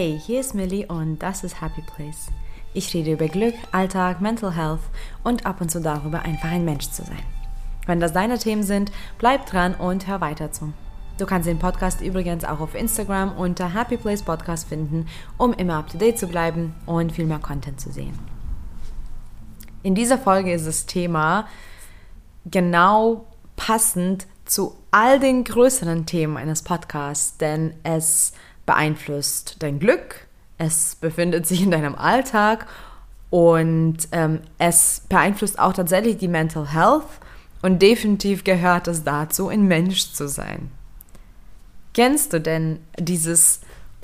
Hey, hier ist Millie und das ist Happy Place. Ich rede über Glück, Alltag, Mental Health und ab und zu darüber, einfach ein Mensch zu sein. Wenn das deine Themen sind, bleib dran und hör weiter zu. Du kannst den Podcast übrigens auch auf Instagram unter Happy Place Podcast finden, um immer up to date zu bleiben und viel mehr Content zu sehen. In dieser Folge ist das Thema genau passend zu all den größeren Themen eines Podcasts, denn es beeinflusst dein Glück, es befindet sich in deinem Alltag und ähm, es beeinflusst auch tatsächlich die Mental Health und definitiv gehört es dazu, ein Mensch zu sein. Kennst du denn dieses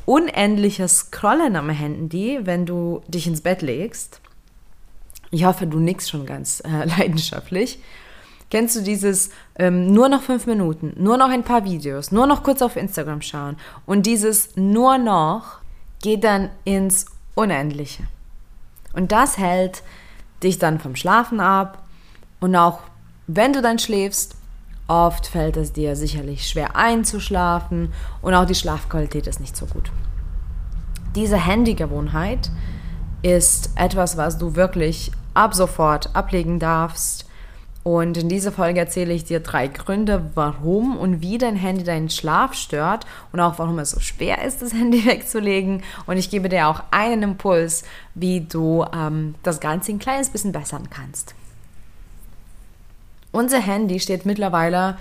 unendliche Scrollen am Handy, wenn du dich ins Bett legst? Ich hoffe, du nix schon ganz äh, leidenschaftlich. Kennst du dieses ähm, nur noch fünf Minuten, nur noch ein paar Videos, nur noch kurz auf Instagram schauen und dieses nur noch geht dann ins Unendliche. Und das hält dich dann vom Schlafen ab und auch wenn du dann schläfst, oft fällt es dir sicherlich schwer einzuschlafen und auch die Schlafqualität ist nicht so gut. Diese Handygewohnheit ist etwas, was du wirklich ab sofort ablegen darfst und in dieser Folge erzähle ich dir drei Gründe, warum und wie dein Handy deinen Schlaf stört und auch warum es so schwer ist, das Handy wegzulegen. Und ich gebe dir auch einen Impuls, wie du ähm, das Ganze ein kleines bisschen bessern kannst. Unser Handy steht mittlerweile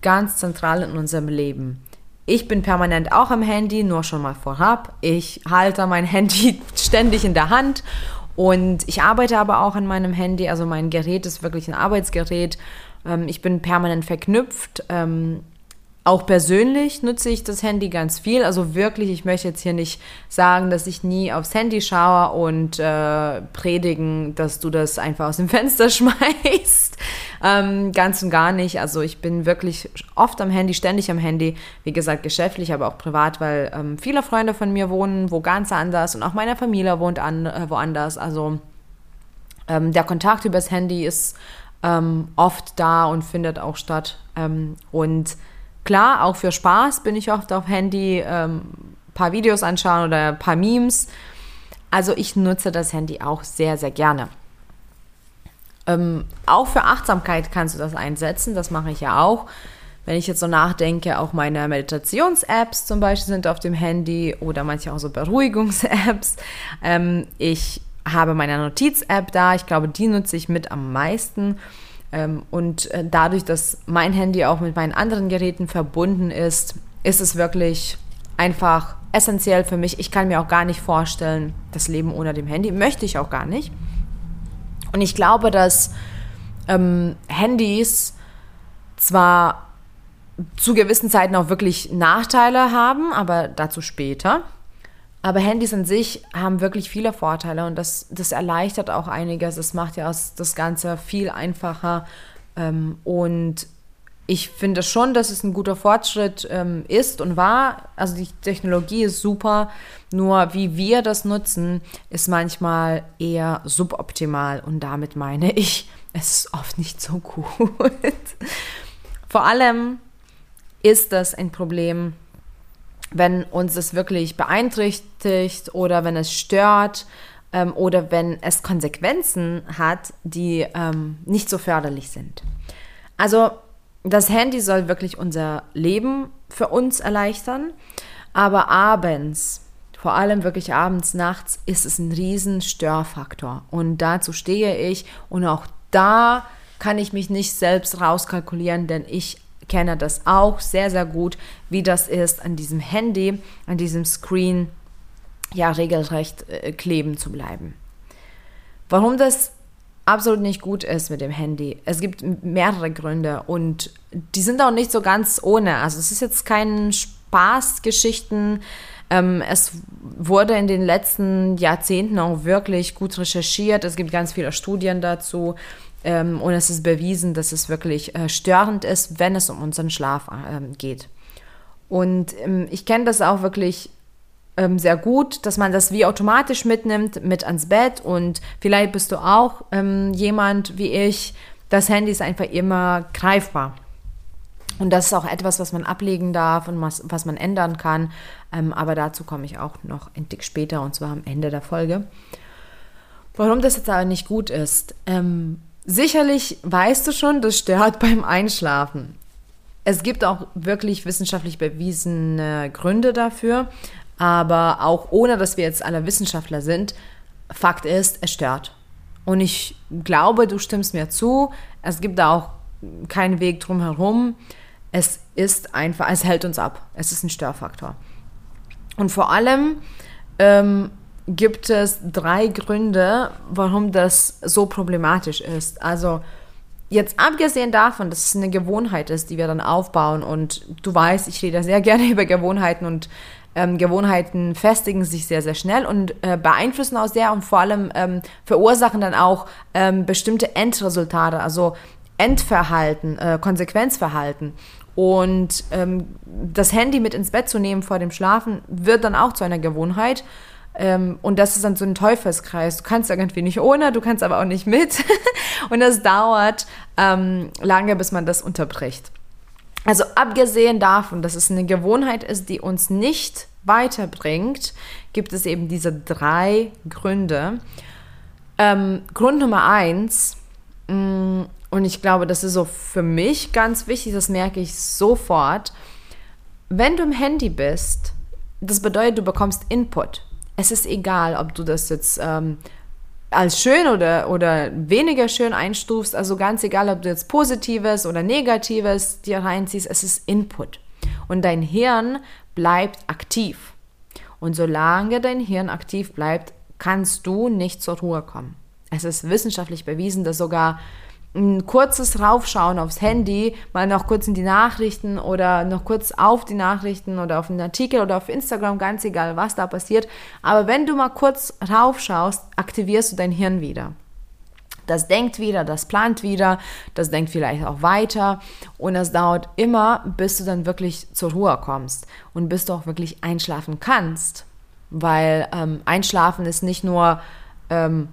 ganz zentral in unserem Leben. Ich bin permanent auch am Handy, nur schon mal vorab. Ich halte mein Handy ständig in der Hand und ich arbeite aber auch an meinem Handy, also mein Gerät ist wirklich ein Arbeitsgerät. Ähm, ich bin permanent verknüpft. Ähm, auch persönlich nutze ich das Handy ganz viel. Also wirklich, ich möchte jetzt hier nicht sagen, dass ich nie aufs Handy schaue und äh, predigen, dass du das einfach aus dem Fenster schmeißt. Ähm, ganz und gar nicht. Also ich bin wirklich oft am Handy, ständig am Handy. Wie gesagt, geschäftlich, aber auch privat, weil ähm, viele Freunde von mir wohnen wo ganz anders und auch meine Familie wohnt an, äh, woanders. Also ähm, der Kontakt übers Handy ist ähm, oft da und findet auch statt. Ähm, und Klar, auch für Spaß bin ich oft auf Handy, ähm, paar Videos anschauen oder ein paar Memes. Also ich nutze das Handy auch sehr, sehr gerne. Ähm, auch für Achtsamkeit kannst du das einsetzen, das mache ich ja auch. Wenn ich jetzt so nachdenke, auch meine Meditations-Apps zum Beispiel sind auf dem Handy oder manche auch so Beruhigungs-Apps. Ähm, ich habe meine Notiz-App da, ich glaube, die nutze ich mit am meisten. Ähm, und äh, dadurch, dass mein Handy auch mit meinen anderen Geräten verbunden ist, ist es wirklich einfach essentiell für mich. Ich kann mir auch gar nicht vorstellen, das Leben ohne dem Handy. Möchte ich auch gar nicht. Und ich glaube, dass ähm, Handys zwar zu gewissen Zeiten auch wirklich Nachteile haben, aber dazu später. Aber Handys an sich haben wirklich viele Vorteile und das, das erleichtert auch einiges. Das macht ja das Ganze viel einfacher. Ähm, und ich finde schon, dass es ein guter Fortschritt ähm, ist und war. Also die Technologie ist super, nur wie wir das nutzen, ist manchmal eher suboptimal und damit meine ich, es ist oft nicht so gut. Vor allem ist das ein Problem wenn uns das wirklich beeinträchtigt oder wenn es stört ähm, oder wenn es Konsequenzen hat, die ähm, nicht so förderlich sind. Also das Handy soll wirklich unser Leben für uns erleichtern, aber abends, vor allem wirklich abends, nachts, ist es ein riesen Störfaktor. Und dazu stehe ich und auch da kann ich mich nicht selbst rauskalkulieren, denn ich kenne das auch sehr, sehr gut, wie das ist, an diesem Handy, an diesem Screen, ja, regelrecht äh, kleben zu bleiben. Warum das absolut nicht gut ist mit dem Handy. Es gibt mehrere Gründe und die sind auch nicht so ganz ohne. Also es ist jetzt kein Spaßgeschichten. Ähm, es wurde in den letzten Jahrzehnten auch wirklich gut recherchiert. Es gibt ganz viele Studien dazu. Ähm, und es ist bewiesen, dass es wirklich äh, störend ist, wenn es um unseren Schlaf äh, geht. Und ähm, ich kenne das auch wirklich ähm, sehr gut, dass man das wie automatisch mitnimmt, mit ans Bett. Und vielleicht bist du auch ähm, jemand wie ich, das Handy ist einfach immer greifbar. Und das ist auch etwas, was man ablegen darf und was, was man ändern kann. Ähm, aber dazu komme ich auch noch ein Tick später und zwar am Ende der Folge. Warum das jetzt aber nicht gut ist. Ähm, sicherlich weißt du schon, das stört beim Einschlafen. Es gibt auch wirklich wissenschaftlich bewiesene Gründe dafür, aber auch ohne, dass wir jetzt alle Wissenschaftler sind, Fakt ist, es stört. Und ich glaube, du stimmst mir zu, es gibt da auch keinen Weg drum herum. Es ist einfach, es hält uns ab. Es ist ein Störfaktor. Und vor allem ähm, gibt es drei Gründe, warum das so problematisch ist. Also jetzt abgesehen davon, dass es eine Gewohnheit ist, die wir dann aufbauen und du weißt, ich rede sehr gerne über Gewohnheiten und ähm, Gewohnheiten festigen sich sehr, sehr schnell und äh, beeinflussen auch sehr und vor allem ähm, verursachen dann auch ähm, bestimmte Endresultate, also Endverhalten, äh, Konsequenzverhalten. Und ähm, das Handy mit ins Bett zu nehmen vor dem Schlafen wird dann auch zu einer Gewohnheit. Ähm, und das ist dann so ein Teufelskreis. Du kannst irgendwie nicht ohne, du kannst aber auch nicht mit. und das dauert ähm, lange, bis man das unterbricht. Also abgesehen davon, dass es eine Gewohnheit ist, die uns nicht weiterbringt, gibt es eben diese drei Gründe. Ähm, Grund Nummer eins, mh, mm, und ich glaube, das ist so für mich ganz wichtig, das merke ich sofort. Wenn du im Handy bist, das bedeutet, du bekommst Input. Es ist egal, ob du das jetzt ähm, als schön oder, oder weniger schön einstufst. Also ganz egal, ob du jetzt Positives oder Negatives dir reinziehst, es ist Input. Und dein Hirn bleibt aktiv. Und solange dein Hirn aktiv bleibt, kannst du nicht zur Ruhe kommen. Es ist wissenschaftlich bewiesen, dass sogar ein kurzes Raufschauen aufs Handy, mal noch kurz in die Nachrichten oder noch kurz auf die Nachrichten oder auf einen Artikel oder auf Instagram, ganz egal, was da passiert. Aber wenn du mal kurz raufschaust, aktivierst du dein Hirn wieder. Das denkt wieder, das plant wieder, das denkt vielleicht auch weiter und das dauert immer, bis du dann wirklich zur Ruhe kommst und bis du auch wirklich einschlafen kannst. Weil ähm, Einschlafen ist nicht nur ähm,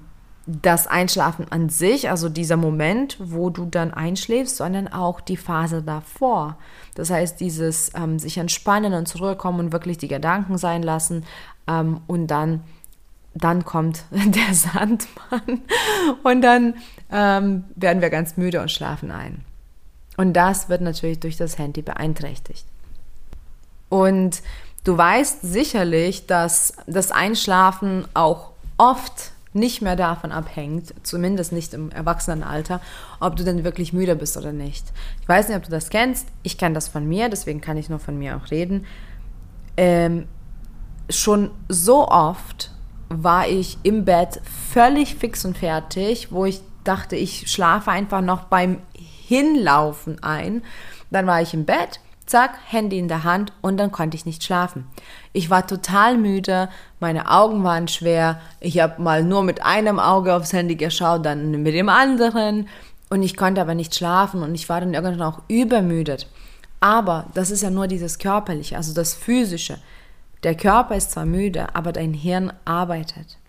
das Einschlafen an sich, also dieser Moment, wo du dann einschläfst, sondern auch die Phase davor. Das heißt, dieses ähm, sich entspannen und zurückkommen und wirklich die Gedanken sein lassen ähm, und dann, dann kommt der Sandmann und dann ähm, werden wir ganz müde und schlafen ein. Und das wird natürlich durch das Handy beeinträchtigt. Und du weißt sicherlich, dass das Einschlafen auch oft nicht mehr davon abhängt, zumindest nicht im Erwachsenenalter, ob du denn wirklich müde bist oder nicht. Ich weiß nicht, ob du das kennst. Ich kenne das von mir, deswegen kann ich nur von mir auch reden. Ähm, schon so oft war ich im Bett völlig fix und fertig, wo ich dachte, ich schlafe einfach noch beim Hinlaufen ein. Dann war ich im Bett Zack, Handy in der Hand und dann konnte ich nicht schlafen. Ich war total müde, meine Augen waren schwer, ich habe mal nur mit einem Auge aufs Handy geschaut, dann mit dem anderen und ich konnte aber nicht schlafen und ich war dann irgendwann auch übermüdet. Aber das ist ja nur dieses Körperliche, also das Physische. Der Körper ist zwar müde, aber dein Hirn arbeitet.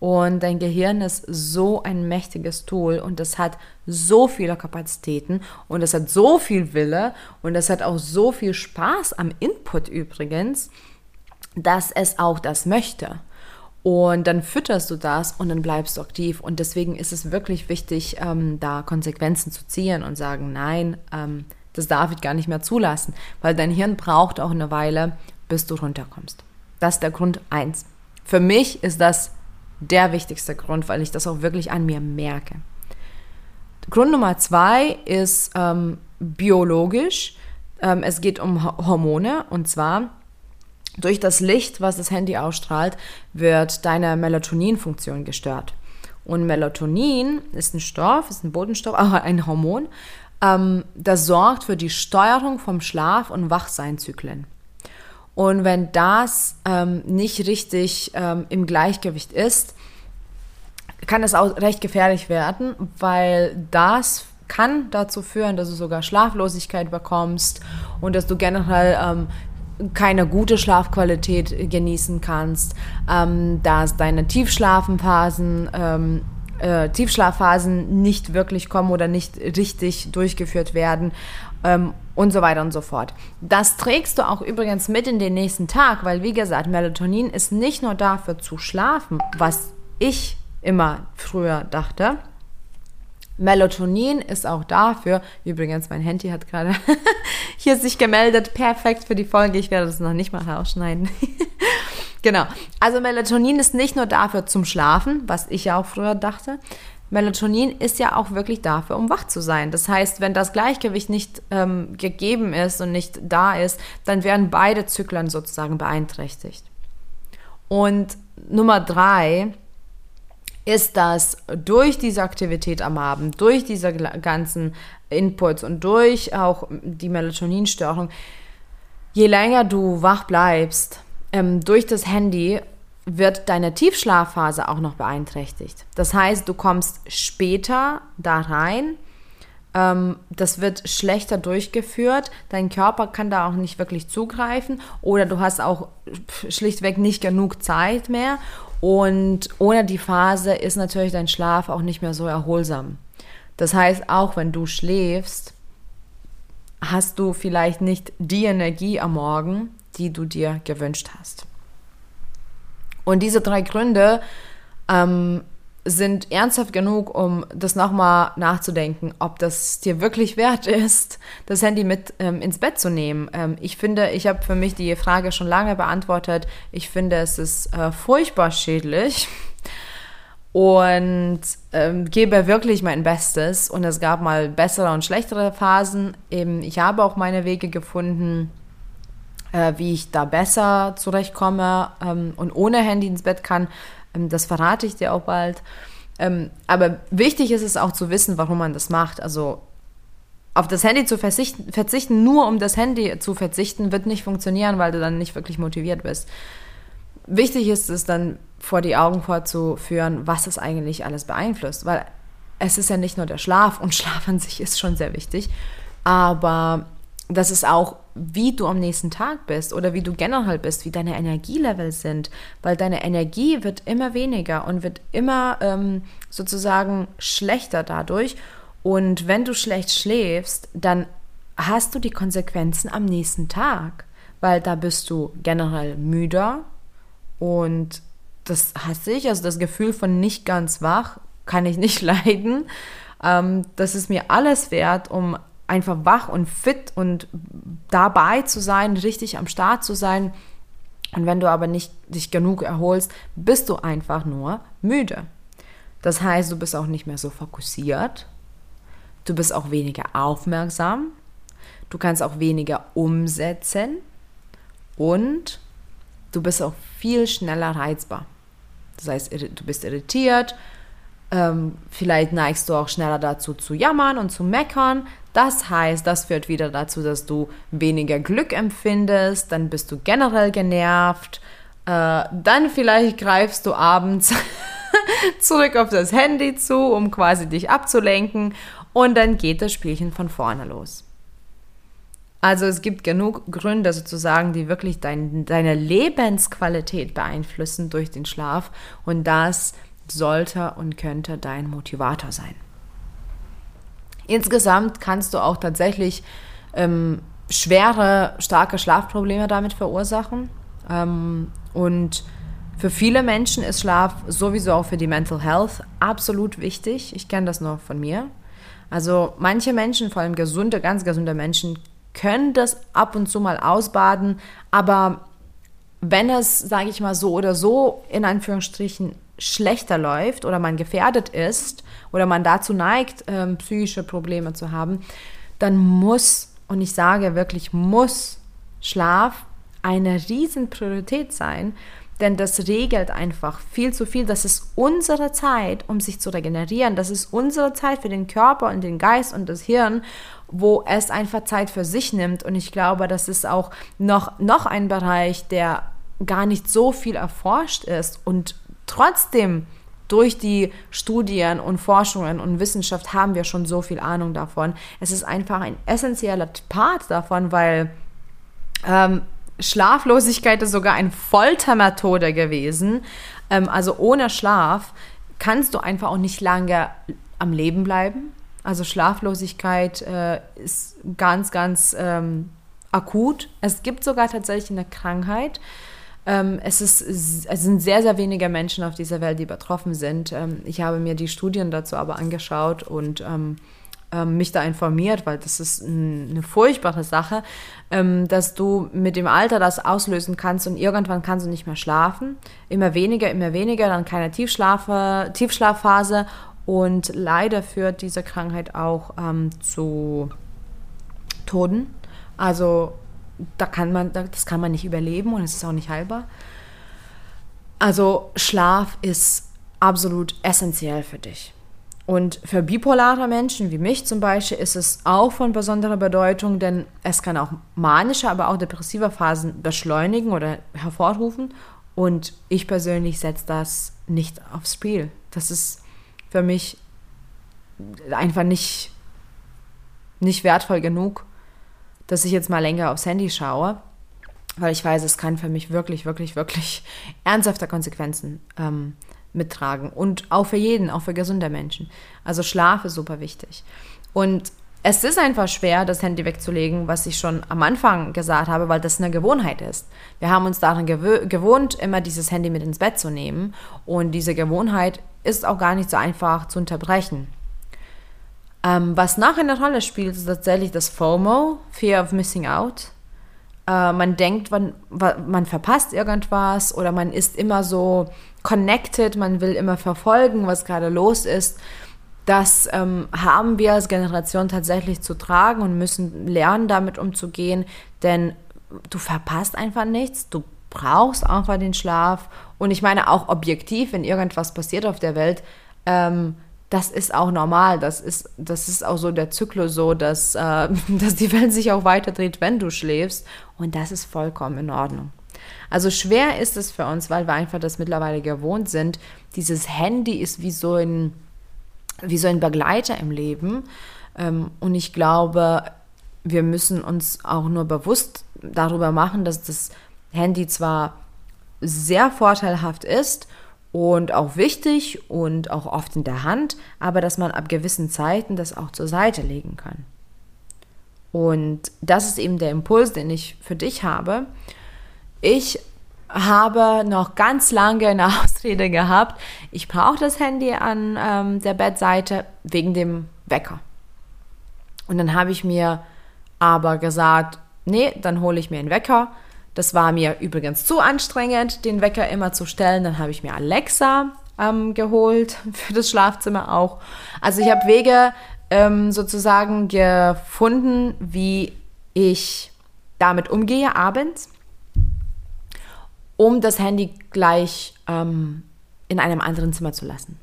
Und dein Gehirn ist so ein mächtiges Tool und es hat so viele Kapazitäten und es hat so viel Wille und es hat auch so viel Spaß am Input übrigens, dass es auch das möchte. Und dann fütterst du das und dann bleibst du aktiv. Und deswegen ist es wirklich wichtig, ähm, da Konsequenzen zu ziehen und sagen, nein, ähm, das darf ich gar nicht mehr zulassen, weil dein Hirn braucht auch eine Weile, bis du runterkommst. Das ist der Grund eins. Für mich ist das der wichtigste Grund, weil ich das auch wirklich an mir merke. Grund Nummer zwei ist ähm, biologisch. Ähm, es geht um Hormone und zwar durch das Licht, was das Handy ausstrahlt, wird deine Melatoninfunktion gestört. Und Melatonin ist ein Stoff, ist ein Bodenstoff, auch ein Hormon, ähm, das sorgt für die Steuerung vom Schlaf- und Wachseinzyklen. Und wenn das ähm, nicht richtig ähm, im Gleichgewicht ist, kann es auch recht gefährlich werden, weil das kann dazu führen, dass du sogar Schlaflosigkeit bekommst und dass du generell ähm, keine gute Schlafqualität genießen kannst, ähm, dass deine Tiefschlafenphasen ähm, äh, Tiefschlafphasen nicht wirklich kommen oder nicht richtig durchgeführt werden ähm, und so weiter und so fort. Das trägst du auch übrigens mit in den nächsten Tag, weil wie gesagt, Melatonin ist nicht nur dafür zu schlafen, was ich immer früher dachte. Melatonin ist auch dafür, übrigens, mein Handy hat gerade hier sich gemeldet, perfekt für die Folge, ich werde das noch nicht mal rausschneiden. genau, also Melatonin ist nicht nur dafür zum Schlafen, was ich ja auch früher dachte, Melatonin ist ja auch wirklich dafür, um wach zu sein. Das heißt, wenn das Gleichgewicht nicht ähm, gegeben ist und nicht da ist, dann werden beide Zyklen sozusagen beeinträchtigt. Und Nummer drei ist, dass durch diese Aktivität am Abend, durch diese ganzen Inputs und durch auch die Melatoninstörung, je länger du wach bleibst, ähm, durch das Handy wird deine Tiefschlafphase auch noch beeinträchtigt. Das heißt, du kommst später da rein, ähm, das wird schlechter durchgeführt, dein Körper kann da auch nicht wirklich zugreifen oder du hast auch schlichtweg nicht genug Zeit mehr und ohne die Phase ist natürlich dein Schlaf auch nicht mehr so erholsam. Das heißt, auch wenn du schläfst, hast du vielleicht nicht die Energie am Morgen, die du dir gewünscht hast. Und diese drei Gründe ähm, sind ernsthaft genug, um das nochmal nachzudenken, ob das dir wirklich wert ist, das Handy mit ähm, ins Bett zu nehmen. Ähm, ich finde, ich habe für mich die Frage schon lange beantwortet. Ich finde, es ist äh, furchtbar schädlich und ähm, gebe wirklich mein Bestes. Und es gab mal bessere und schlechtere Phasen. Eben, ich habe auch meine Wege gefunden äh, wie ich da besser zurechtkomme ähm, und ohne Handy ins Bett kann. Ähm, das verrate ich dir auch bald. Ähm, aber wichtig ist es auch zu wissen, warum man das macht. Also auf das Handy zu verzichten, verzichten, nur um das Handy zu verzichten, wird nicht funktionieren, weil du dann nicht wirklich motiviert bist. Wichtig ist es dann vor die Augen vorzuführen, was es eigentlich alles beeinflusst, weil es ist ja nicht nur der Schlaf und Schlaf an sich ist schon sehr wichtig, aber das ist auch, wie du am nächsten Tag bist oder wie du generell bist, wie deine Energielevel sind, weil deine Energie wird immer weniger und wird immer ähm, sozusagen schlechter dadurch. Und wenn du schlecht schläfst, dann hast du die Konsequenzen am nächsten Tag, weil da bist du generell müder und das hasse ich, also das Gefühl von nicht ganz wach kann ich nicht leiden. Ähm, das ist mir alles wert, um einfach wach und fit und dabei zu sein, richtig am Start zu sein. Und wenn du aber nicht dich genug erholst, bist du einfach nur müde. Das heißt, du bist auch nicht mehr so fokussiert. Du bist auch weniger aufmerksam. Du kannst auch weniger umsetzen. Und du bist auch viel schneller reizbar. Das heißt, du bist irritiert, ähm, vielleicht neigst du auch schneller dazu zu jammern und zu meckern. Das heißt, das führt wieder dazu, dass du weniger Glück empfindest, dann bist du generell genervt, äh, dann vielleicht greifst du abends zurück auf das Handy zu, um quasi dich abzulenken und dann geht das Spielchen von vorne los. Also es gibt genug Gründe sozusagen, die wirklich dein, deine Lebensqualität beeinflussen durch den Schlaf und das sollte und könnte dein Motivator sein. Insgesamt kannst du auch tatsächlich ähm, schwere, starke Schlafprobleme damit verursachen. Ähm, und für viele Menschen ist Schlaf sowieso auch für die Mental Health absolut wichtig. Ich kenne das nur von mir. Also manche Menschen, vor allem gesunde, ganz gesunde Menschen, können das ab und zu mal ausbaden, aber wenn es, sage ich mal so oder so, in Anführungsstrichen schlechter läuft oder man gefährdet ist oder man dazu neigt, ähm, psychische Probleme zu haben, dann muss, und ich sage wirklich muss, Schlaf eine Riesenpriorität sein, denn das regelt einfach viel zu viel. Das ist unsere Zeit, um sich zu regenerieren. Das ist unsere Zeit für den Körper und den Geist und das Hirn, wo es einfach Zeit für sich nimmt. Und ich glaube, das ist auch noch, noch ein Bereich, der gar nicht so viel erforscht ist und Trotzdem, durch die Studien und Forschungen und Wissenschaft haben wir schon so viel Ahnung davon. Es ist einfach ein essentieller Part davon, weil ähm, Schlaflosigkeit ist sogar eine Foltermethode gewesen. Ähm, also ohne Schlaf kannst du einfach auch nicht lange am Leben bleiben. Also Schlaflosigkeit äh, ist ganz, ganz ähm, akut. Es gibt sogar tatsächlich eine Krankheit. Ähm, es, ist, es sind sehr, sehr wenige Menschen auf dieser Welt, die betroffen sind. Ähm, ich habe mir die Studien dazu aber angeschaut und ähm, ähm, mich da informiert, weil das ist eine furchtbare Sache, ähm, dass du mit dem Alter das auslösen kannst und irgendwann kannst du nicht mehr schlafen. Immer weniger, immer weniger, dann keine Tiefschlafphase und leider führt diese Krankheit auch ähm, zu Toten. Also da kann man, das kann man nicht überleben und es ist auch nicht heilbar. Also Schlaf ist absolut essentiell für dich. Und für bipolare Menschen wie mich zum Beispiel ist es auch von besonderer Bedeutung, denn es kann auch manische, aber auch depressive Phasen beschleunigen oder hervorrufen. Und ich persönlich setze das nicht aufs Spiel. Das ist für mich einfach nicht, nicht wertvoll genug, dass ich jetzt mal länger aufs Handy schaue, weil ich weiß, es kann für mich wirklich, wirklich, wirklich ernsthafte Konsequenzen ähm, mittragen. Und auch für jeden, auch für gesunde Menschen. Also Schlaf ist super wichtig. Und es ist einfach schwer, das Handy wegzulegen, was ich schon am Anfang gesagt habe, weil das eine Gewohnheit ist. Wir haben uns daran gewohnt, immer dieses Handy mit ins Bett zu nehmen. Und diese Gewohnheit ist auch gar nicht so einfach zu unterbrechen. Ähm, was nachher eine Rolle spielt, ist tatsächlich das FOMO, Fear of Missing Out. Äh, man denkt, man, man verpasst irgendwas oder man ist immer so connected, man will immer verfolgen, was gerade los ist. Das ähm, haben wir als Generation tatsächlich zu tragen und müssen lernen, damit umzugehen, denn du verpasst einfach nichts, du brauchst einfach den Schlaf. Und ich meine auch objektiv, wenn irgendwas passiert auf der Welt, ähm, das ist auch normal. Das ist, das ist auch so der Zyklus so, dass, äh, dass die Welt sich auch weiterdreht, wenn du schläfst. Und das ist vollkommen in Ordnung. Also schwer ist es für uns, weil wir einfach das mittlerweile gewohnt sind. Dieses Handy ist wie so ein, wie so ein Begleiter im Leben. Ähm, und ich glaube, wir müssen uns auch nur bewusst darüber machen, dass das Handy zwar sehr vorteilhaft ist und auch wichtig und auch oft in der Hand, aber dass man ab gewissen Zeiten das auch zur Seite legen kann. Und das ist eben der Impuls, den ich für dich habe. Ich habe noch ganz lange eine Ausrede gehabt. Ich brauche das Handy an ähm, der Bettseite wegen dem Wecker. Und dann habe ich mir aber gesagt, nee, dann hole ich mir einen Wecker. Das war mir übrigens zu anstrengend, den Wecker immer zu stellen. Dann habe ich mir Alexa ähm, geholt für das Schlafzimmer auch. Also ich habe Wege ähm, sozusagen gefunden, wie ich damit umgehe abends um das Handy gleich ähm, in einem anderen Zimmer zu lassen.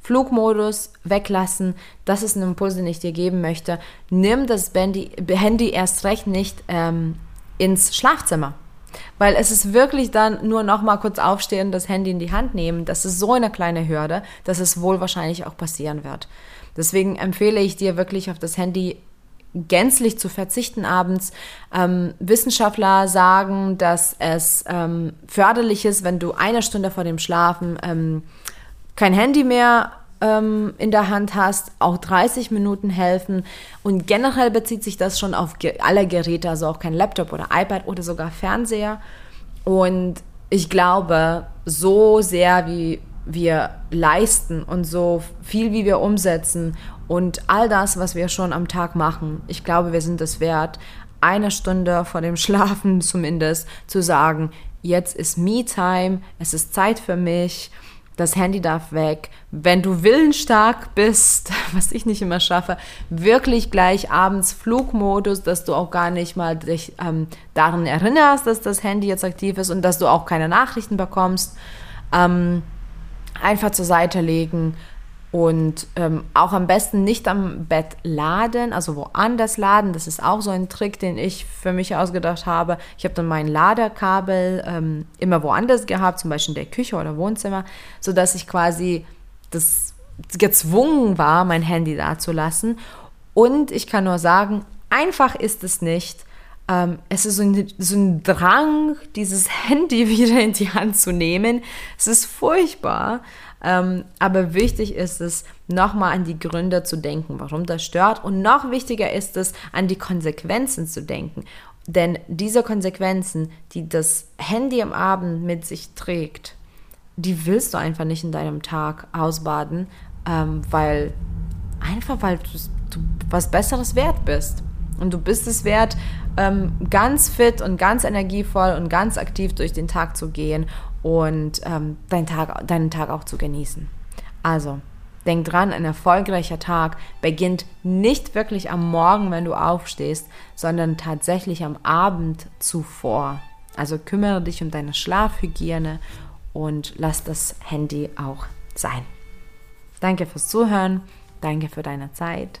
Flugmodus weglassen, das ist ein Impuls, den ich dir geben möchte. Nimm das Handy, erst recht nicht ähm, ins Schlafzimmer. Weil es ist wirklich dann nur noch mal kurz aufstehen, das Handy in die Hand nehmen. Das ist so eine kleine Hürde, dass es wohl wahrscheinlich auch passieren wird. Deswegen empfehle ich dir wirklich auf das Handy gänzlich zu verzichten abends. Ähm, Wissenschaftler sagen, dass es ähm, förderlich ist, wenn du eine Stunde vor dem Schlafen ähm, kein Handy mehr ähm, in der Hand hast, auch 30 Minuten helfen. Und generell bezieht sich das schon auf alle Geräte, also auch kein Laptop oder iPad oder sogar Fernseher. Und ich glaube, so sehr wie wir leisten und so viel wie wir umsetzen und all das, was wir schon am Tag machen, ich glaube, wir sind es wert, eine Stunde vor dem Schlafen zumindest zu sagen, jetzt ist Me-Time, es ist Zeit für mich, das Handy darf weg. Wenn du willensstark bist, was ich nicht immer schaffe, wirklich gleich abends Flugmodus, dass du auch gar nicht mal dich ähm, daran erinnerst, dass das Handy jetzt aktiv ist und dass du auch keine Nachrichten bekommst. Ähm, einfach zur Seite legen, und ähm, auch am besten nicht am Bett laden, also woanders laden. Das ist auch so ein Trick, den ich für mich ausgedacht habe. Ich habe dann mein Ladekabel ähm, immer woanders gehabt, zum Beispiel in der Küche oder Wohnzimmer, sodass ich quasi das gezwungen war, mein Handy da zu lassen. Und ich kann nur sagen, einfach ist es nicht. Ähm, es ist so ein, so ein Drang, dieses Handy wieder in die Hand zu nehmen. Es ist furchtbar. Ähm, aber wichtig ist es, nochmal an die Gründe zu denken, warum das stört. Und noch wichtiger ist es, an die Konsequenzen zu denken. Denn diese Konsequenzen, die das Handy am Abend mit sich trägt, die willst du einfach nicht in deinem Tag ausbaden, ähm, weil einfach weil du, du was Besseres wert bist. Und du bist es wert, ähm, ganz fit und ganz energievoll und ganz aktiv durch den Tag zu gehen und ähm, deinen, Tag, deinen Tag auch zu genießen. Also, denk dran, ein erfolgreicher Tag beginnt nicht wirklich am Morgen, wenn du aufstehst, sondern tatsächlich am Abend zuvor. Also kümmere dich um deine Schlafhygiene und lass das Handy auch sein. Danke fürs Zuhören, danke für deine Zeit